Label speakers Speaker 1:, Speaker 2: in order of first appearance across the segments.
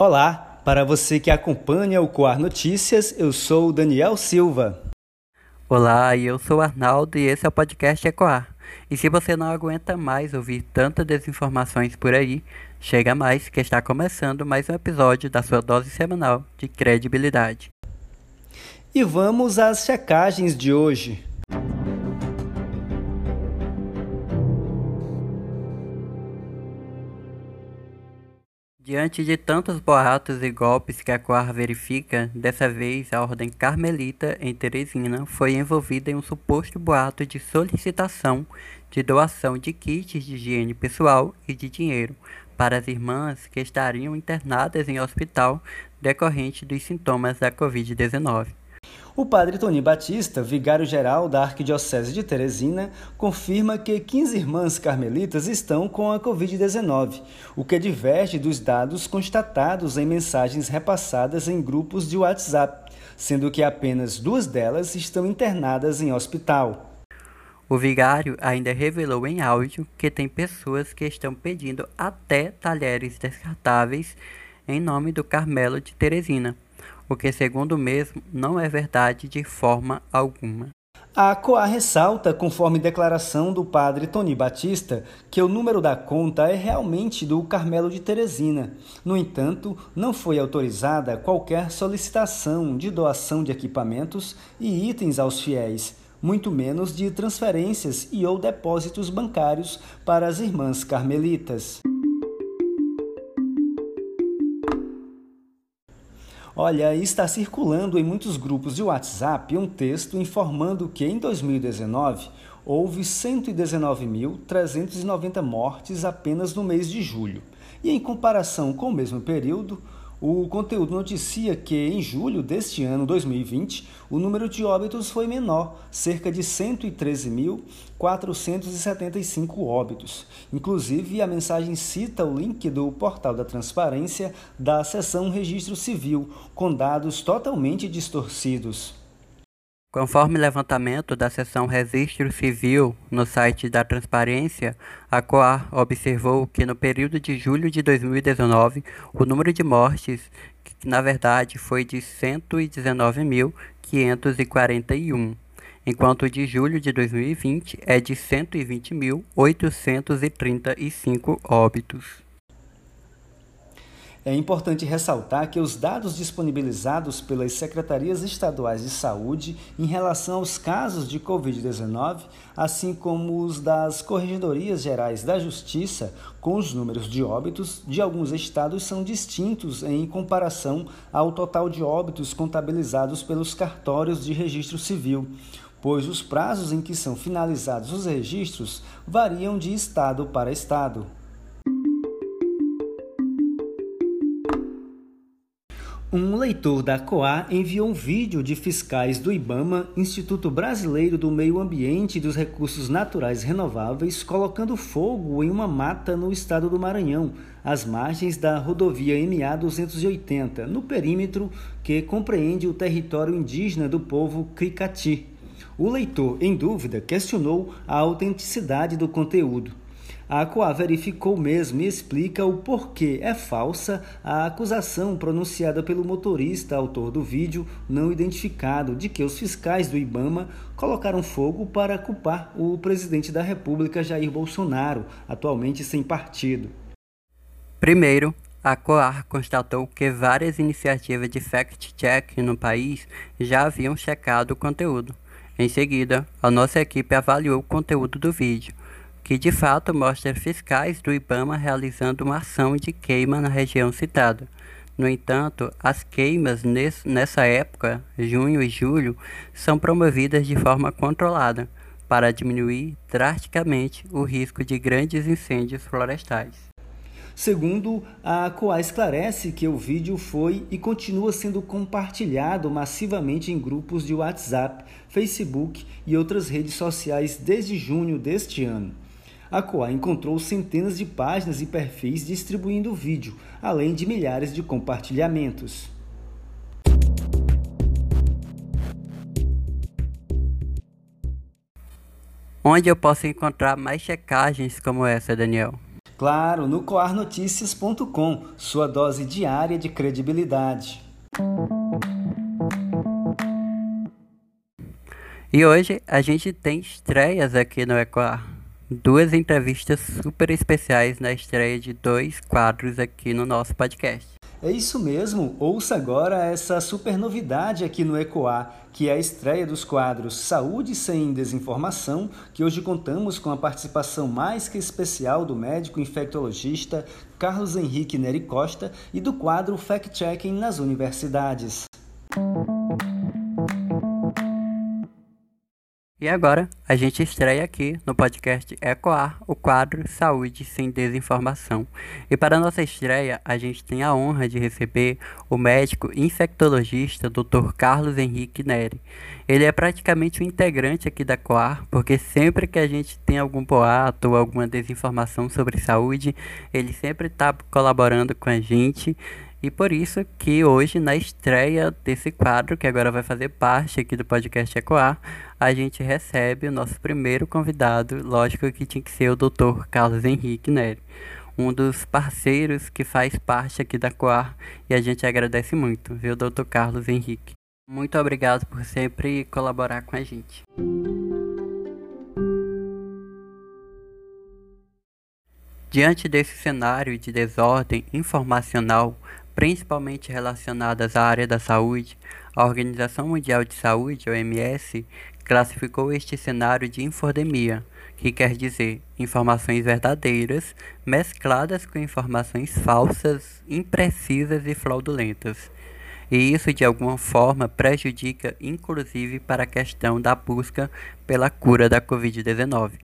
Speaker 1: Olá, para você que acompanha o Coar Notícias, eu sou o Daniel Silva.
Speaker 2: Olá, eu sou o Arnaldo e esse é o podcast Ecoar. E se você não aguenta mais ouvir tantas desinformações por aí, chega mais que está começando mais um episódio da sua dose semanal de credibilidade.
Speaker 1: E vamos às checagens de hoje.
Speaker 2: Diante de tantos boatos e golpes que a Coar verifica, dessa vez a Ordem Carmelita em Teresina foi envolvida em um suposto boato de solicitação de doação de kits de higiene pessoal e de dinheiro para as irmãs que estariam internadas em hospital decorrente dos sintomas da Covid-19.
Speaker 1: O padre Tony Batista, vigário-geral da Arquidiocese de Teresina, confirma que 15 irmãs carmelitas estão com a Covid-19, o que diverge dos dados constatados em mensagens repassadas em grupos de WhatsApp, sendo que apenas duas delas estão internadas em hospital.
Speaker 2: O vigário ainda revelou em áudio que tem pessoas que estão pedindo até talheres descartáveis em nome do Carmelo de Teresina o que, segundo o mesmo, não é verdade de forma alguma.
Speaker 1: A COA ressalta, conforme declaração do padre Tony Batista, que o número da conta é realmente do Carmelo de Teresina. No entanto, não foi autorizada qualquer solicitação de doação de equipamentos e itens aos fiéis, muito menos de transferências e ou depósitos bancários para as irmãs carmelitas. Olha, está circulando em muitos grupos de WhatsApp um texto informando que em 2019 houve 119.390 mortes apenas no mês de julho. E em comparação com o mesmo período, o conteúdo noticia que em julho deste ano 2020, o número de óbitos foi menor, cerca de 113.475 óbitos. Inclusive, a mensagem cita o link do portal da transparência da seção Registro Civil, com dados totalmente distorcidos.
Speaker 2: Conforme levantamento da seção Registro Civil no site da Transparência, a COAR observou que no período de julho de 2019, o número de mortes, que na verdade foi de 119.541, enquanto o de julho de 2020 é de 120.835 óbitos.
Speaker 1: É importante ressaltar que os dados disponibilizados pelas secretarias estaduais de saúde em relação aos casos de Covid-19, assim como os das corregedorias gerais da Justiça, com os números de óbitos de alguns estados são distintos em comparação ao total de óbitos contabilizados pelos cartórios de registro civil pois os prazos em que são finalizados os registros variam de estado para estado. Um leitor da COA enviou um vídeo de fiscais do IBAMA, Instituto Brasileiro do Meio Ambiente e dos Recursos Naturais Renováveis, colocando fogo em uma mata no estado do Maranhão, às margens da rodovia MA 280, no perímetro que compreende o território indígena do povo Cricati. O leitor, em dúvida, questionou a autenticidade do conteúdo. A COA verificou mesmo e explica o porquê é falsa a acusação pronunciada pelo motorista autor do vídeo não identificado de que os fiscais do Ibama colocaram fogo para culpar o presidente da República Jair Bolsonaro, atualmente sem partido.
Speaker 2: Primeiro, a COAR constatou que várias iniciativas de fact-check no país já haviam checado o conteúdo. Em seguida, a nossa equipe avaliou o conteúdo do vídeo que de fato mostra fiscais do IBAMA realizando uma ação de queima na região citada. No entanto, as queimas nessa época, junho e julho, são promovidas de forma controlada para diminuir drasticamente o risco de grandes incêndios florestais.
Speaker 1: Segundo, a COA esclarece que o vídeo foi e continua sendo compartilhado massivamente em grupos de WhatsApp, Facebook e outras redes sociais desde junho deste ano. A Coa encontrou centenas de páginas e perfis distribuindo o vídeo, além de milhares de compartilhamentos.
Speaker 2: Onde eu posso encontrar mais checagens como essa, Daniel?
Speaker 1: Claro, no coarnoticias.com, sua dose diária de credibilidade.
Speaker 2: E hoje a gente tem estreias aqui no Ecoar. Duas entrevistas super especiais na estreia de dois quadros aqui no nosso podcast.
Speaker 1: É isso mesmo, ouça agora essa super novidade aqui no Ecoar, que é a estreia dos quadros Saúde Sem Desinformação, que hoje contamos com a participação mais que especial do médico infectologista Carlos Henrique Neri Costa e do quadro Fact Checking nas Universidades.
Speaker 2: E agora, a gente estreia aqui no podcast Ecoar o quadro Saúde Sem Desinformação. E para nossa estreia, a gente tem a honra de receber o médico infectologista Dr. Carlos Henrique Neri. Ele é praticamente um integrante aqui da Coar, porque sempre que a gente tem algum boato ou alguma desinformação sobre saúde, ele sempre está colaborando com a gente e por isso que hoje, na estreia desse quadro, que agora vai fazer parte aqui do podcast Ecoar, a gente recebe o nosso primeiro convidado, lógico que tinha que ser o Dr. Carlos Henrique Nery, um dos parceiros que faz parte aqui da Coar, e a gente agradece muito, viu, Dr. Carlos Henrique. Muito obrigado por sempre colaborar com a gente. Diante desse cenário de desordem informacional, principalmente relacionadas à área da saúde, a Organização Mundial de Saúde, OMS, classificou este cenário de infodemia, que quer dizer informações verdadeiras mescladas com informações falsas, imprecisas e fraudulentas. E isso de alguma forma prejudica inclusive para a questão da busca pela cura da Covid-19.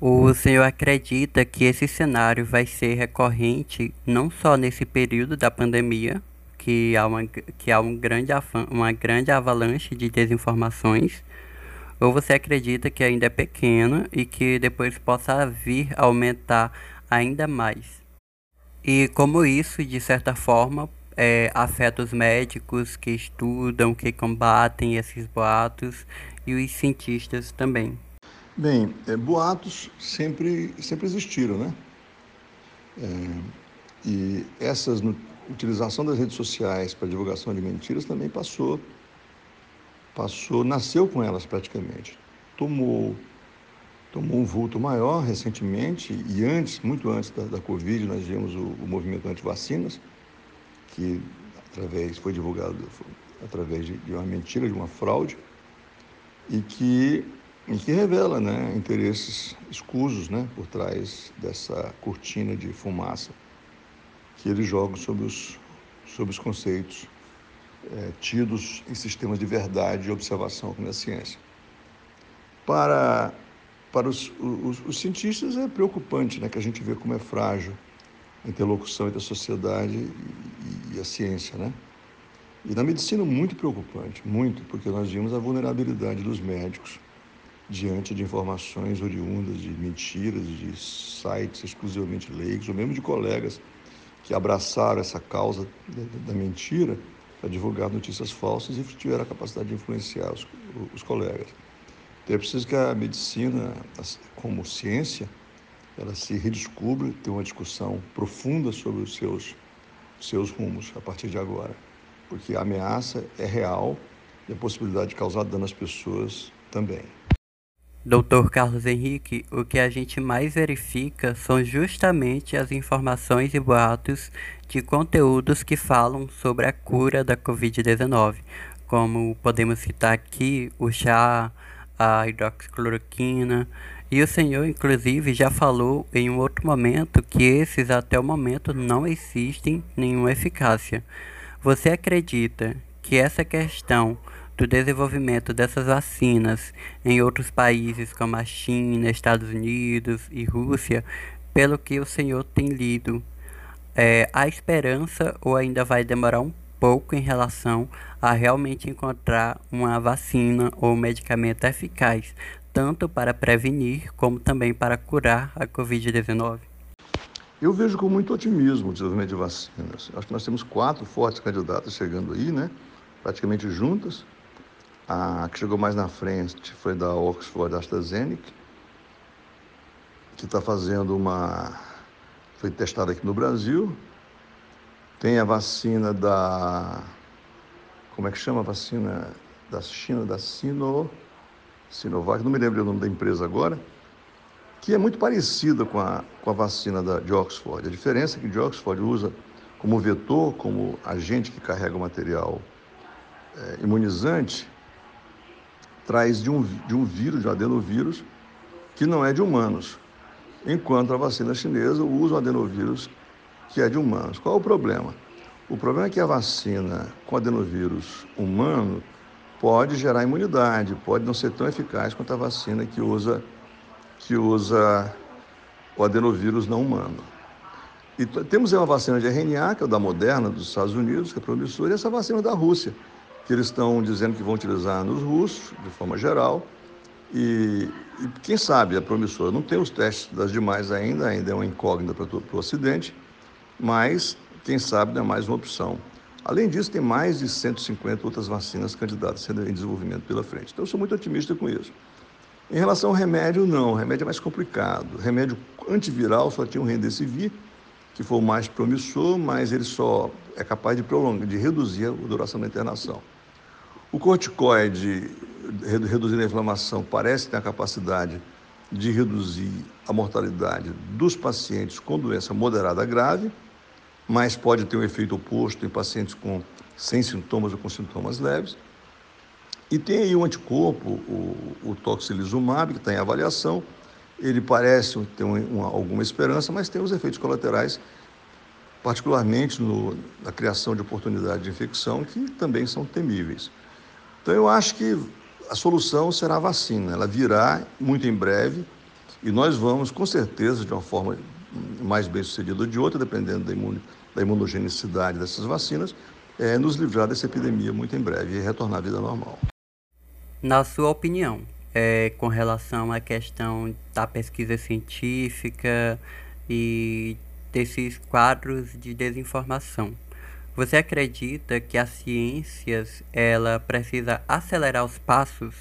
Speaker 2: O senhor acredita que esse cenário vai ser recorrente não só nesse período da pandemia, que há uma, que há um grande, uma grande avalanche de desinformações, ou você acredita que ainda é pequeno e que depois possa vir a aumentar ainda mais? E como isso, de certa forma, é, afeta os médicos que estudam, que combatem esses boatos e os cientistas também?
Speaker 3: Bem, é, boatos sempre, sempre existiram, né? É, e essa utilização das redes sociais para divulgação de mentiras também passou, passou, nasceu com elas praticamente. Tomou, tomou um vulto maior recentemente e antes, muito antes da, da Covid, nós vimos o, o movimento anti-vacinas, que através, foi divulgado foi, através de, de uma mentira, de uma fraude, e que e que revela né, interesses escusos né, por trás dessa cortina de fumaça que eles jogam sobre os, sobre os conceitos é, tidos em sistemas de verdade e observação como a ciência. Para, para os, os, os cientistas é preocupante né, que a gente vê como é frágil a interlocução entre a sociedade e, e a ciência. Né? E na medicina, muito preocupante, muito, porque nós vimos a vulnerabilidade dos médicos diante de informações oriundas de mentiras, de sites exclusivamente leigos, ou mesmo de colegas que abraçaram essa causa da, mentira para divulgar notícias falsas e tiveram a capacidade de influenciar os, os colegas. Então é preciso que a medicina, como ciência, ela se redescubra, tenha uma discussão profunda sobre os seus, seus rumos a partir de agora, porque a ameaça é real e a possibilidade de causar dano às pessoas também.
Speaker 2: Doutor Carlos Henrique, o que a gente mais verifica são justamente as informações e boatos de conteúdos que falam sobre a cura da Covid-19, como podemos citar aqui o chá, a hidroxicloroquina, e o senhor, inclusive, já falou em um outro momento que esses até o momento não existem nenhuma eficácia. Você acredita que essa questão do desenvolvimento dessas vacinas em outros países como a China, Estados Unidos e Rússia, pelo que o senhor tem lido, é, há esperança ou ainda vai demorar um pouco em relação a realmente encontrar uma vacina ou medicamento eficaz, tanto para prevenir como também para curar a Covid-19?
Speaker 3: Eu vejo com muito otimismo o desenvolvimento de vacinas. Acho que nós temos quatro fortes candidatas chegando aí, né? praticamente juntas. A que chegou mais na frente foi da Oxford AstraZeneca, que está fazendo uma, foi testada aqui no Brasil. Tem a vacina da. Como é que chama a vacina da China, da Sino, Sinovac, não me lembro o nome da empresa agora, que é muito parecida com a, com a vacina da, de Oxford. A diferença é que de Oxford usa como vetor, como agente que carrega o material é, imunizante, traz de um, de um vírus, de um adenovírus, que não é de humanos. Enquanto a vacina chinesa usa um adenovírus que é de humanos. Qual é o problema? O problema é que a vacina com adenovírus humano pode gerar imunidade, pode não ser tão eficaz quanto a vacina que usa, que usa o adenovírus não humano. E temos uma vacina de RNA, que é o da Moderna, dos Estados Unidos, que é promissora, e essa vacina da Rússia, que eles estão dizendo que vão utilizar nos russos, de forma geral, e, e quem sabe é promissora. Não tem os testes das demais ainda, ainda é uma incógnita para o Ocidente, mas quem sabe não é mais uma opção. Além disso, tem mais de 150 outras vacinas candidatas sendo em desenvolvimento pela frente. Então, eu sou muito otimista com isso. Em relação ao remédio, não. O remédio é mais complicado. O remédio antiviral só tinha um Remdesivir, que foi o mais promissor, mas ele só é capaz de prolongar, de reduzir a duração da internação. O corticoide, reduzindo a inflamação, parece ter a capacidade de reduzir a mortalidade dos pacientes com doença moderada grave, mas pode ter um efeito oposto em pacientes com sem sintomas ou com sintomas leves. E tem aí um anticorpo, o, o toxilizumab, que está em avaliação, ele parece ter uma, alguma esperança, mas tem os efeitos colaterais, particularmente no, na criação de oportunidade de infecção, que também são temíveis. Então, eu acho que a solução será a vacina. Ela virá muito em breve e nós vamos, com certeza, de uma forma mais bem sucedida ou de outra, dependendo da, imun, da imunogenicidade dessas vacinas, é, nos livrar dessa epidemia muito em breve e retornar à vida normal.
Speaker 2: Na sua opinião, é, com relação à questão da pesquisa científica e desses quadros de desinformação. Você acredita que as ciências ela precisa acelerar os passos,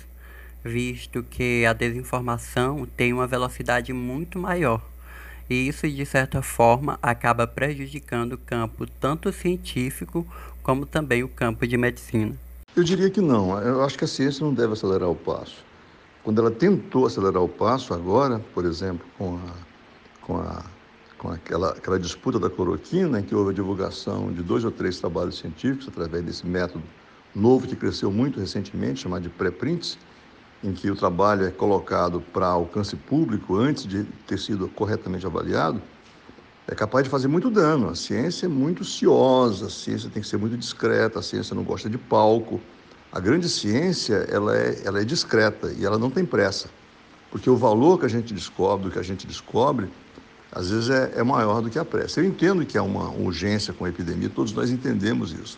Speaker 2: visto que a desinformação tem uma velocidade muito maior? E isso, de certa forma, acaba prejudicando o campo tanto científico como também o campo de medicina.
Speaker 3: Eu diria que não. Eu acho que a ciência não deve acelerar o passo. Quando ela tentou acelerar o passo agora, por exemplo, com, a, com, a, com aquela, aquela disputa da cloroquina, em que houve a divulgação de dois ou três trabalhos científicos através desse método novo que cresceu muito recentemente, chamado de pré-prints, em que o trabalho é colocado para alcance público antes de ter sido corretamente avaliado, é capaz de fazer muito dano. A ciência é muito ciosa, a ciência tem que ser muito discreta, a ciência não gosta de palco. A grande ciência, ela é, ela é discreta e ela não tem pressa, porque o valor que a gente descobre, o que a gente descobre, às vezes é, é maior do que a pressa. Eu entendo que há uma urgência com a epidemia, todos nós entendemos isso.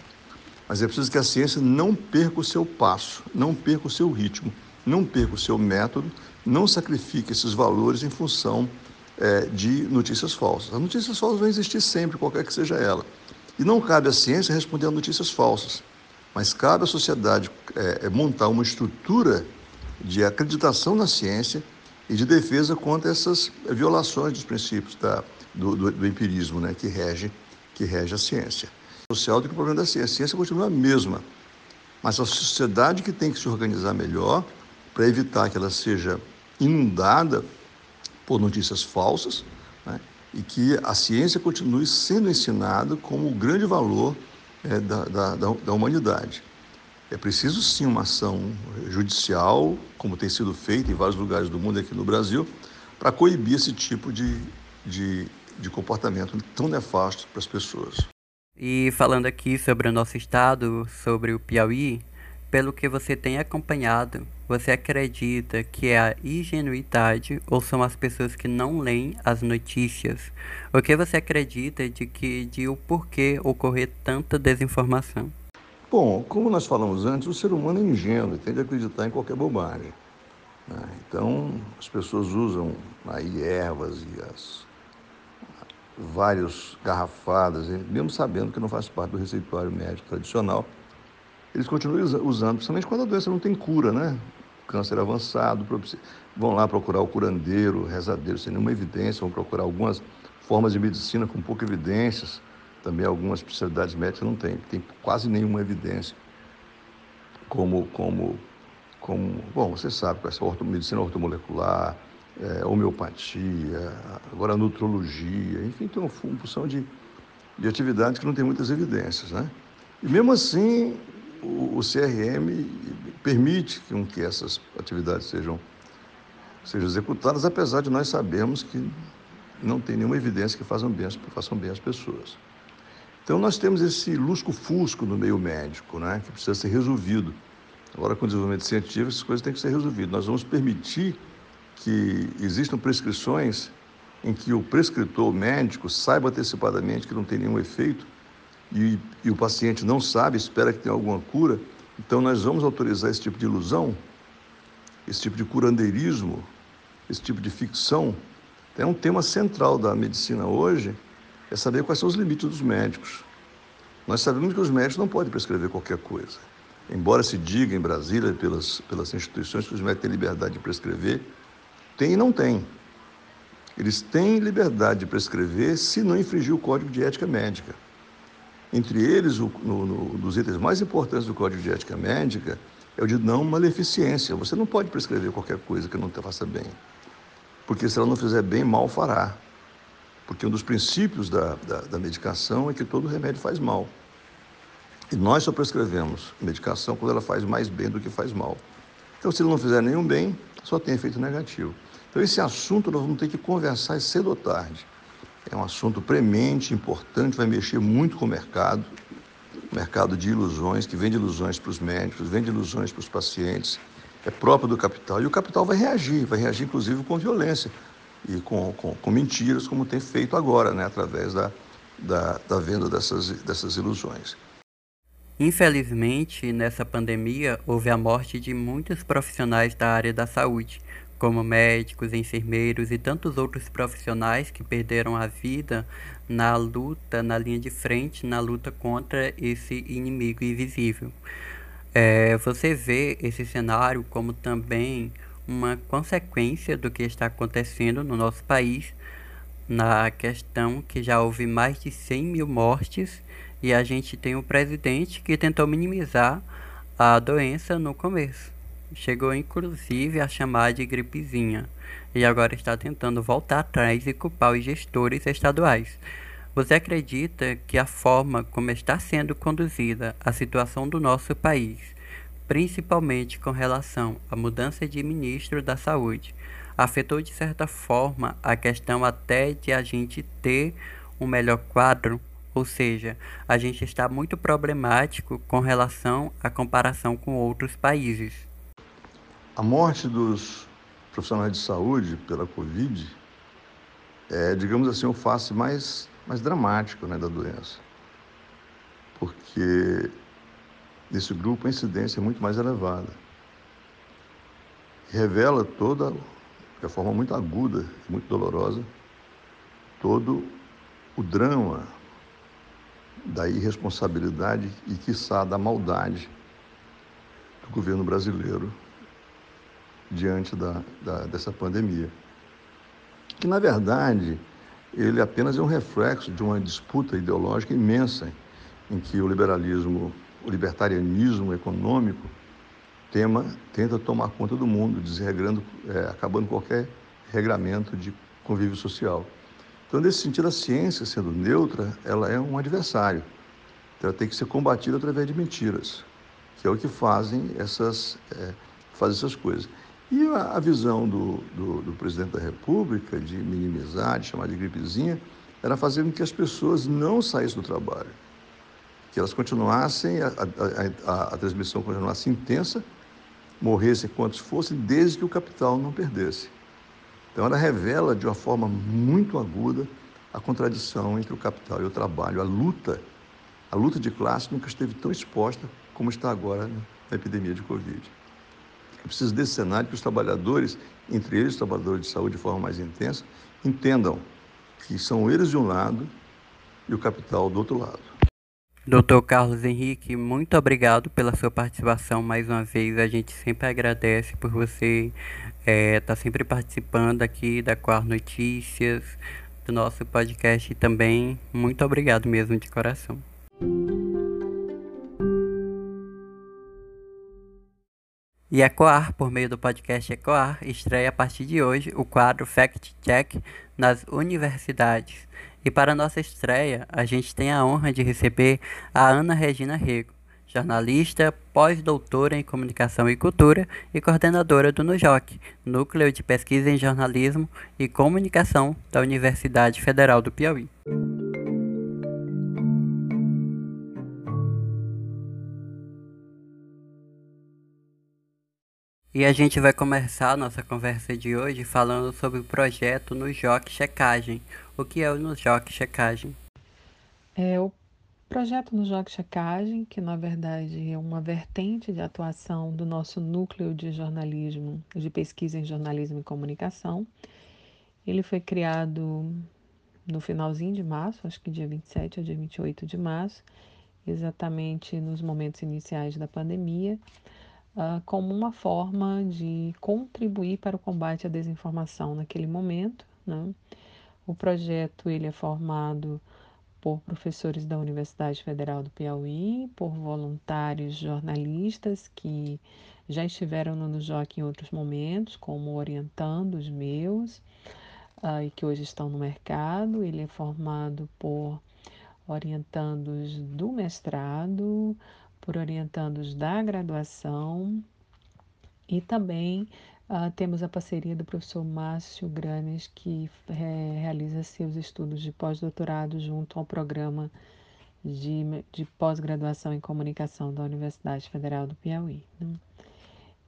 Speaker 3: Mas é preciso que a ciência não perca o seu passo, não perca o seu ritmo, não perca o seu método, não sacrifique esses valores em função é, de notícias falsas. As notícias falsas vão existir sempre, qualquer que seja ela. E não cabe à ciência responder a notícias falsas. Mas cabe à sociedade é, é, montar uma estrutura de acreditação na ciência e de defesa contra essas violações dos princípios da, do, do, do, empirismo né, que, rege, que rege a ciência. Social do que o problema da ciência. A ciência continua a mesma, mas a sociedade que tem que se organizar melhor para evitar que ela seja inundada por notícias falsas né, e que a ciência continue sendo ensinada como o grande valor é, da, da, da humanidade. É preciso sim uma ação judicial, como tem sido feita em vários lugares do mundo aqui no Brasil, para coibir esse tipo de, de, de comportamento tão nefasto para as pessoas.
Speaker 2: E falando aqui sobre o nosso estado, sobre o Piauí, pelo que você tem acompanhado, você acredita que é a ingenuidade ou são as pessoas que não leem as notícias? O que você acredita de que de o porquê ocorrer tanta desinformação?
Speaker 3: Bom, como nós falamos antes, o ser humano é ingênuo e tende a acreditar em qualquer bobagem. Né? Então, as pessoas usam aí ervas e as várias garrafadas, mesmo sabendo que não faz parte do receituário médico tradicional, eles continuam usando, principalmente quando a doença não tem cura, né? Câncer avançado, vão lá procurar o curandeiro, rezadeiro, sem nenhuma evidência, vão procurar algumas formas de medicina com pouca evidências, também algumas especialidades médicas não têm, tem quase nenhuma evidência, como, como, como bom, você sabe, com essa orto, medicina ortomolecular, é, homeopatia, agora nutrologia, enfim, tem uma função de, de atividades que não tem muitas evidências, né? E mesmo assim, o, o CRM permite que, que essas atividades sejam, sejam executadas, apesar de nós sabermos que não tem nenhuma evidência que façam bem, façam bem as pessoas. Então nós temos esse lusco-fusco no meio médico, né, que precisa ser resolvido. Agora, com o desenvolvimento científico, essas coisas têm que ser resolvidas. Nós vamos permitir que existam prescrições em que o prescritor médico saiba antecipadamente que não tem nenhum efeito e, e o paciente não sabe, espera que tenha alguma cura. Então, nós vamos autorizar esse tipo de ilusão, esse tipo de curandeirismo, esse tipo de ficção. É um tema central da medicina hoje, é saber quais são os limites dos médicos. Nós sabemos que os médicos não podem prescrever qualquer coisa. Embora se diga em Brasília, pelas, pelas instituições, que os médicos têm liberdade de prescrever, tem e não tem. Eles têm liberdade de prescrever se não infringir o Código de Ética Médica. Entre eles, o, no, no, dos itens mais importantes do Código de Ética Médica é o de não maleficência. Você não pode prescrever qualquer coisa que não te faça bem. Porque se ela não fizer bem, mal fará. Porque um dos princípios da, da, da medicação é que todo remédio faz mal. E nós só prescrevemos medicação quando ela faz mais bem do que faz mal. Então, se ele não fizer nenhum bem, só tem efeito negativo. Então, esse assunto nós vamos ter que conversar cedo ou tarde. É um assunto premente, importante, vai mexer muito com o mercado, mercado de ilusões, que vende ilusões para os médicos, vende ilusões para os pacientes, é próprio do capital. E o capital vai reagir, vai reagir inclusive com violência e com, com, com mentiras, como tem feito agora, né, através da, da, da venda dessas, dessas ilusões.
Speaker 2: Infelizmente, nessa pandemia, houve a morte de muitos profissionais da área da saúde, como médicos, enfermeiros e tantos outros profissionais que perderam a vida na luta, na linha de frente, na luta contra esse inimigo invisível. É, você vê esse cenário como também uma consequência do que está acontecendo no nosso país, na questão que já houve mais de 100 mil mortes e a gente tem um presidente que tentou minimizar a doença no começo. Chegou inclusive a chamar de gripezinha e agora está tentando voltar atrás e culpar os gestores estaduais. Você acredita que a forma como está sendo conduzida a situação do nosso país, principalmente com relação à mudança de ministro da Saúde, afetou de certa forma a questão até de a gente ter um melhor quadro? Ou seja, a gente está muito problemático com relação à comparação com outros países.
Speaker 3: A morte dos profissionais de saúde pela Covid é, digamos assim, o face mais, mais dramático né, da doença. Porque nesse grupo a incidência é muito mais elevada. Revela toda, de forma muito aguda, muito dolorosa, todo o drama da irresponsabilidade e, quiçá, da maldade do governo brasileiro diante da, da, dessa pandemia. Que, na verdade, ele apenas é um reflexo de uma disputa ideológica imensa em que o liberalismo, o libertarianismo econômico tema, tenta tomar conta do mundo, desregrando, é, acabando qualquer regramento de convívio social. Então, nesse sentido, a ciência, sendo neutra, ela é um adversário. Então, ela tem que ser combatida através de mentiras, que é o que fazem essas, é, fazem essas coisas. E a, a visão do, do, do, presidente da República de minimizar, de chamar de gripezinha, era fazer com que as pessoas não saíssem do trabalho, que elas continuassem, a, a, a, a transmissão continuasse intensa, morressem quantos fossem, desde que o capital não perdesse. Então, ela revela de uma forma muito aguda a contradição entre o capital e o trabalho, a luta. A luta de classe nunca esteve tão exposta como está agora na epidemia de Covid. É preciso desse cenário que os trabalhadores, entre eles os trabalhadores de saúde de forma mais intensa, entendam que são eles de um lado e o capital do outro lado.
Speaker 2: Doutor Carlos Henrique, muito obrigado pela sua participação mais uma vez. A gente sempre agradece por você estar é, tá sempre participando aqui da Quar Notícias, do nosso podcast também. Muito obrigado mesmo de coração. E Ecoar, por meio do podcast Ecoar, estreia a partir de hoje o quadro Fact Check nas universidades. E para nossa estreia, a gente tem a honra de receber a Ana Regina Rego, jornalista, pós-doutora em Comunicação e Cultura e coordenadora do NUJOC, Núcleo de Pesquisa em Jornalismo e Comunicação da Universidade Federal do Piauí. E a gente vai começar a nossa conversa de hoje falando sobre o projeto NUJOC Checagem. O que é o NUJOC Checagem?
Speaker 4: É, o Projeto no Jogo Checagem, que na verdade é uma vertente de atuação do nosso núcleo de jornalismo, de pesquisa em jornalismo e comunicação. Ele foi criado no finalzinho de março, acho que dia 27 ou dia 28 de março, exatamente nos momentos iniciais da pandemia, uh, como uma forma de contribuir para o combate à desinformação naquele momento. Né? O projeto ele é formado por professores da Universidade Federal do Piauí, por voluntários jornalistas que já estiveram no NUJOC em outros momentos, como orientando os meus, uh, e que hoje estão no mercado. Ele é formado por orientandos do mestrado, por orientandos da graduação e também Uh, temos a parceria do professor Márcio Granes, que é, realiza seus estudos de pós-doutorado junto ao programa de, de pós-graduação em comunicação da Universidade Federal do Piauí. Né?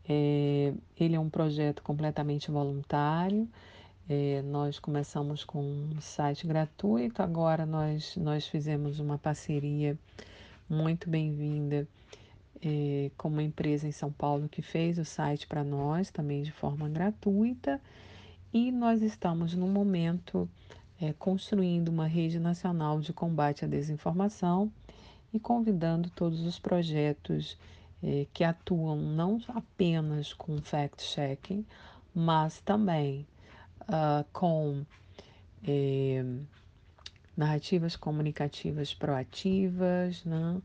Speaker 4: É, ele é um projeto completamente voluntário. É, nós começamos com um site gratuito, agora nós, nós fizemos uma parceria muito bem-vinda é, com uma empresa em São Paulo que fez o site para nós, também de forma gratuita, e nós estamos no momento é, construindo uma rede nacional de combate à desinformação e convidando todos os projetos é, que atuam não apenas com fact-checking, mas também uh, com narrativas comunicativas proativas, né?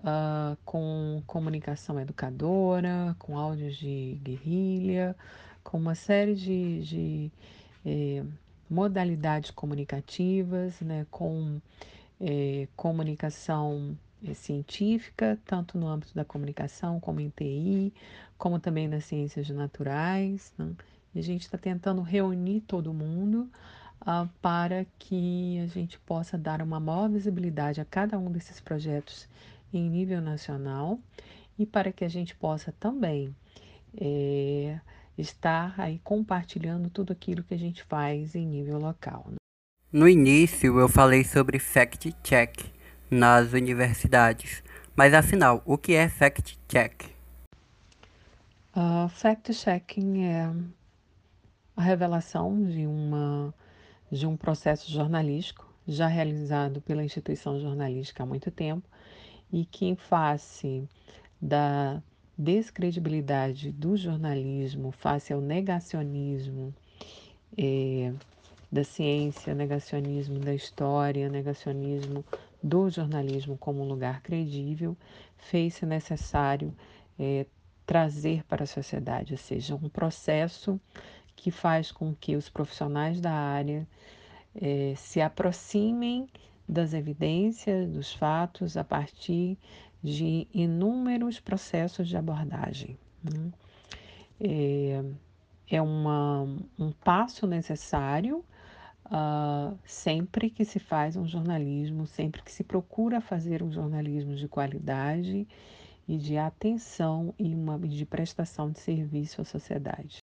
Speaker 4: uh, com comunicação educadora, com áudios de guerrilha, com uma série de, de eh, modalidades comunicativas, né, com eh, comunicação eh, científica, tanto no âmbito da comunicação como em TI, como também nas ciências naturais. Né? E a gente está tentando reunir todo mundo uh, para que a gente possa dar uma maior visibilidade a cada um desses projetos em nível nacional e para que a gente possa também é, estar aí compartilhando tudo aquilo que a gente faz em nível local. Né?
Speaker 2: No início eu falei sobre fact-check nas universidades, mas afinal, o que é fact-check?
Speaker 4: Uh, fact-checking é a revelação de, uma, de um processo jornalístico já realizado pela instituição jornalística há muito tempo e que, em face da descredibilidade do jornalismo, face ao negacionismo é, da ciência, negacionismo da história, negacionismo do jornalismo como um lugar credível, fez-se necessário é, trazer para a sociedade, ou seja, um processo que faz com que os profissionais da área é, se aproximem das evidências, dos fatos, a partir de inúmeros processos de abordagem. Né? É, é uma, um passo necessário uh, sempre que se faz um jornalismo, sempre que se procura fazer um jornalismo de qualidade e de atenção e uma, de prestação de serviço à sociedade.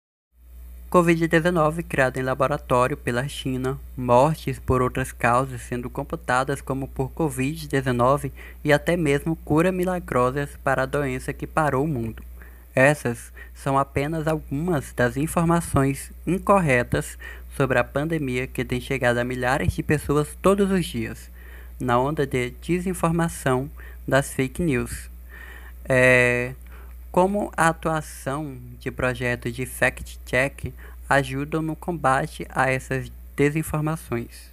Speaker 2: Covid-19 criada em laboratório pela China, mortes por outras causas sendo computadas como por Covid-19 e até mesmo cura milagrosas para a doença que parou o mundo. Essas são apenas algumas das informações incorretas sobre a pandemia que tem chegado a milhares de pessoas todos os dias, na onda de desinformação das fake news. É, como a atuação de projetos de fact-check ajudam no combate a essas desinformações?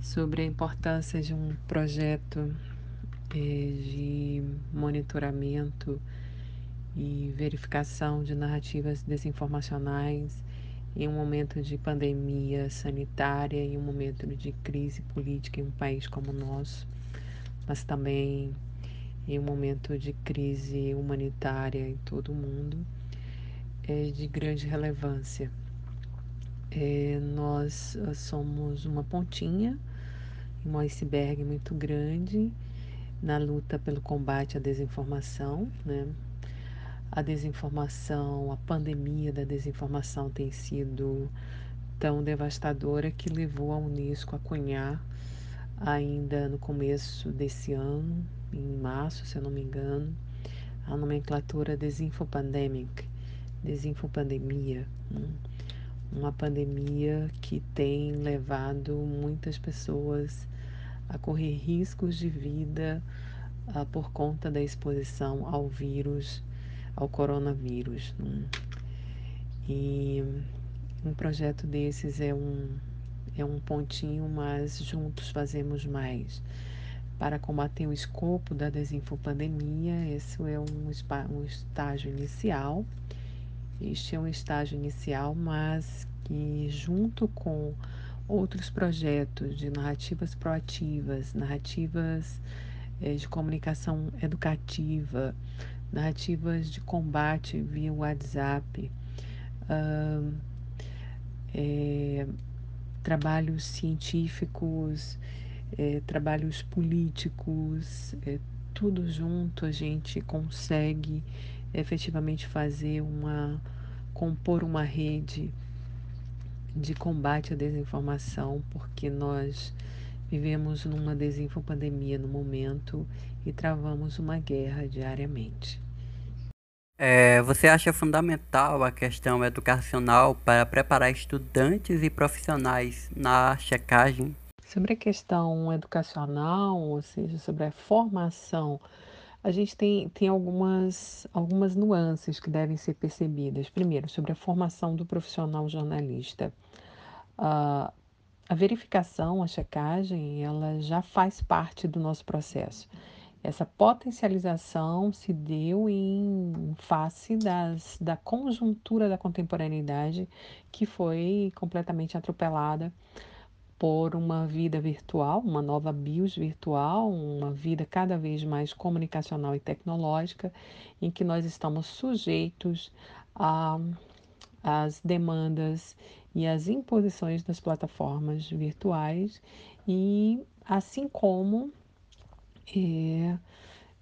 Speaker 4: sobre a importância de um projeto é, de monitoramento e verificação de narrativas desinformacionais em um momento de pandemia sanitária, em um momento de crise política em um país como o nosso, mas também em um momento de crise humanitária em todo o mundo, é de grande relevância. É, nós somos uma pontinha, um iceberg muito grande na luta pelo combate à desinformação, né? A desinformação, a pandemia da desinformação tem sido tão devastadora que levou a Unesco a cunhar ainda no começo desse ano, em março, se eu não me engano, a nomenclatura Desinfopandemic, desinfopandemia, né? uma pandemia que tem levado muitas pessoas a correr riscos de vida uh, por conta da exposição ao vírus ao coronavírus. Né? E um projeto desses é um, é um pontinho, mas juntos fazemos mais. Para combater o escopo da desinfopandemia, esse é um, um estágio inicial. Este é um estágio inicial, mas que junto com outros projetos de narrativas proativas, narrativas é, de comunicação educativa, narrativas de combate via WhatsApp, uh, trabalhos científicos, é, trabalhos políticos, é, tudo junto a gente consegue efetivamente fazer uma compor uma rede de combate à desinformação, porque nós vivemos numa desinfopandemia no momento e travamos uma guerra diariamente.
Speaker 2: É, você acha fundamental a questão educacional para preparar estudantes e profissionais na checagem?
Speaker 4: Sobre a questão educacional, ou seja, sobre a formação, a gente tem, tem algumas, algumas nuances que devem ser percebidas. Primeiro, sobre a formação do profissional jornalista. Uh, a verificação, a checagem, ela já faz parte do nosso processo. Essa potencialização se deu em face das, da conjuntura da contemporaneidade que foi completamente atropelada por uma vida virtual, uma nova BIOS virtual, uma vida cada vez mais comunicacional e tecnológica, em que nós estamos sujeitos às demandas e às imposições das plataformas virtuais. E assim como é,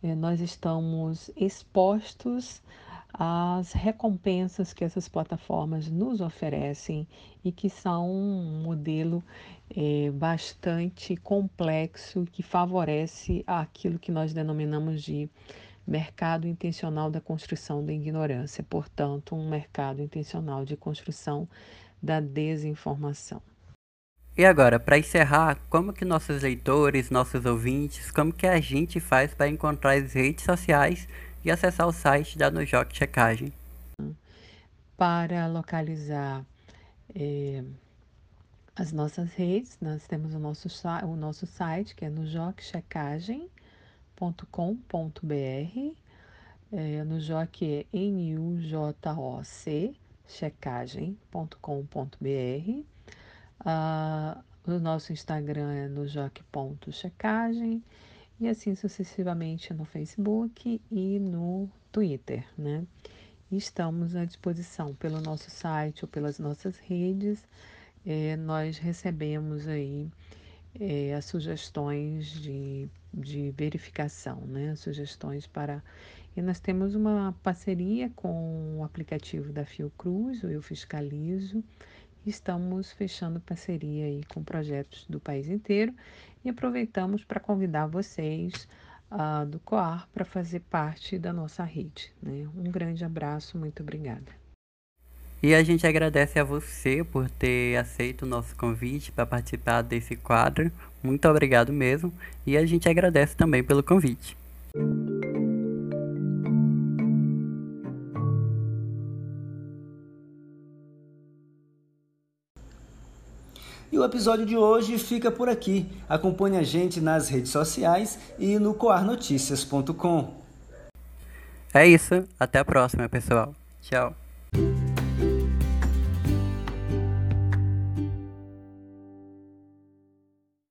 Speaker 4: é, nós estamos expostos às recompensas que essas plataformas nos oferecem e que são um modelo é, bastante complexo que favorece aquilo que nós denominamos de mercado intencional da construção da ignorância, portanto, um mercado intencional de construção da desinformação.
Speaker 2: E agora, para encerrar, como que nossos leitores, nossos ouvintes, como que a gente faz para encontrar as redes sociais e acessar o site da Nujoc Checagem?
Speaker 4: Para localizar é, as nossas redes, nós temos o nosso, o nosso site, que é nujocchecagem.com.br. É, Nujoc é N-U-J-O-C, checagem.com.br. Uh, o nosso Instagram é no e assim sucessivamente no Facebook e no Twitter, né? estamos à disposição pelo nosso site ou pelas nossas redes. É, nós recebemos aí é, as sugestões de, de verificação, né? Sugestões para. E nós temos uma parceria com o aplicativo da Fiocruz, o Eu Fiscalizo Estamos fechando parceria aí com projetos do país inteiro e aproveitamos para convidar vocês uh, do COAR para fazer parte da nossa rede. Né? Um grande abraço, muito obrigada.
Speaker 2: E a gente agradece a você por ter aceito o nosso convite para participar desse quadro. Muito obrigado mesmo. E a gente agradece também pelo convite.
Speaker 1: E o episódio de hoje fica por aqui. Acompanhe a gente nas redes sociais e no coarnoticias.com.
Speaker 2: É isso, até a próxima, pessoal. Tchau.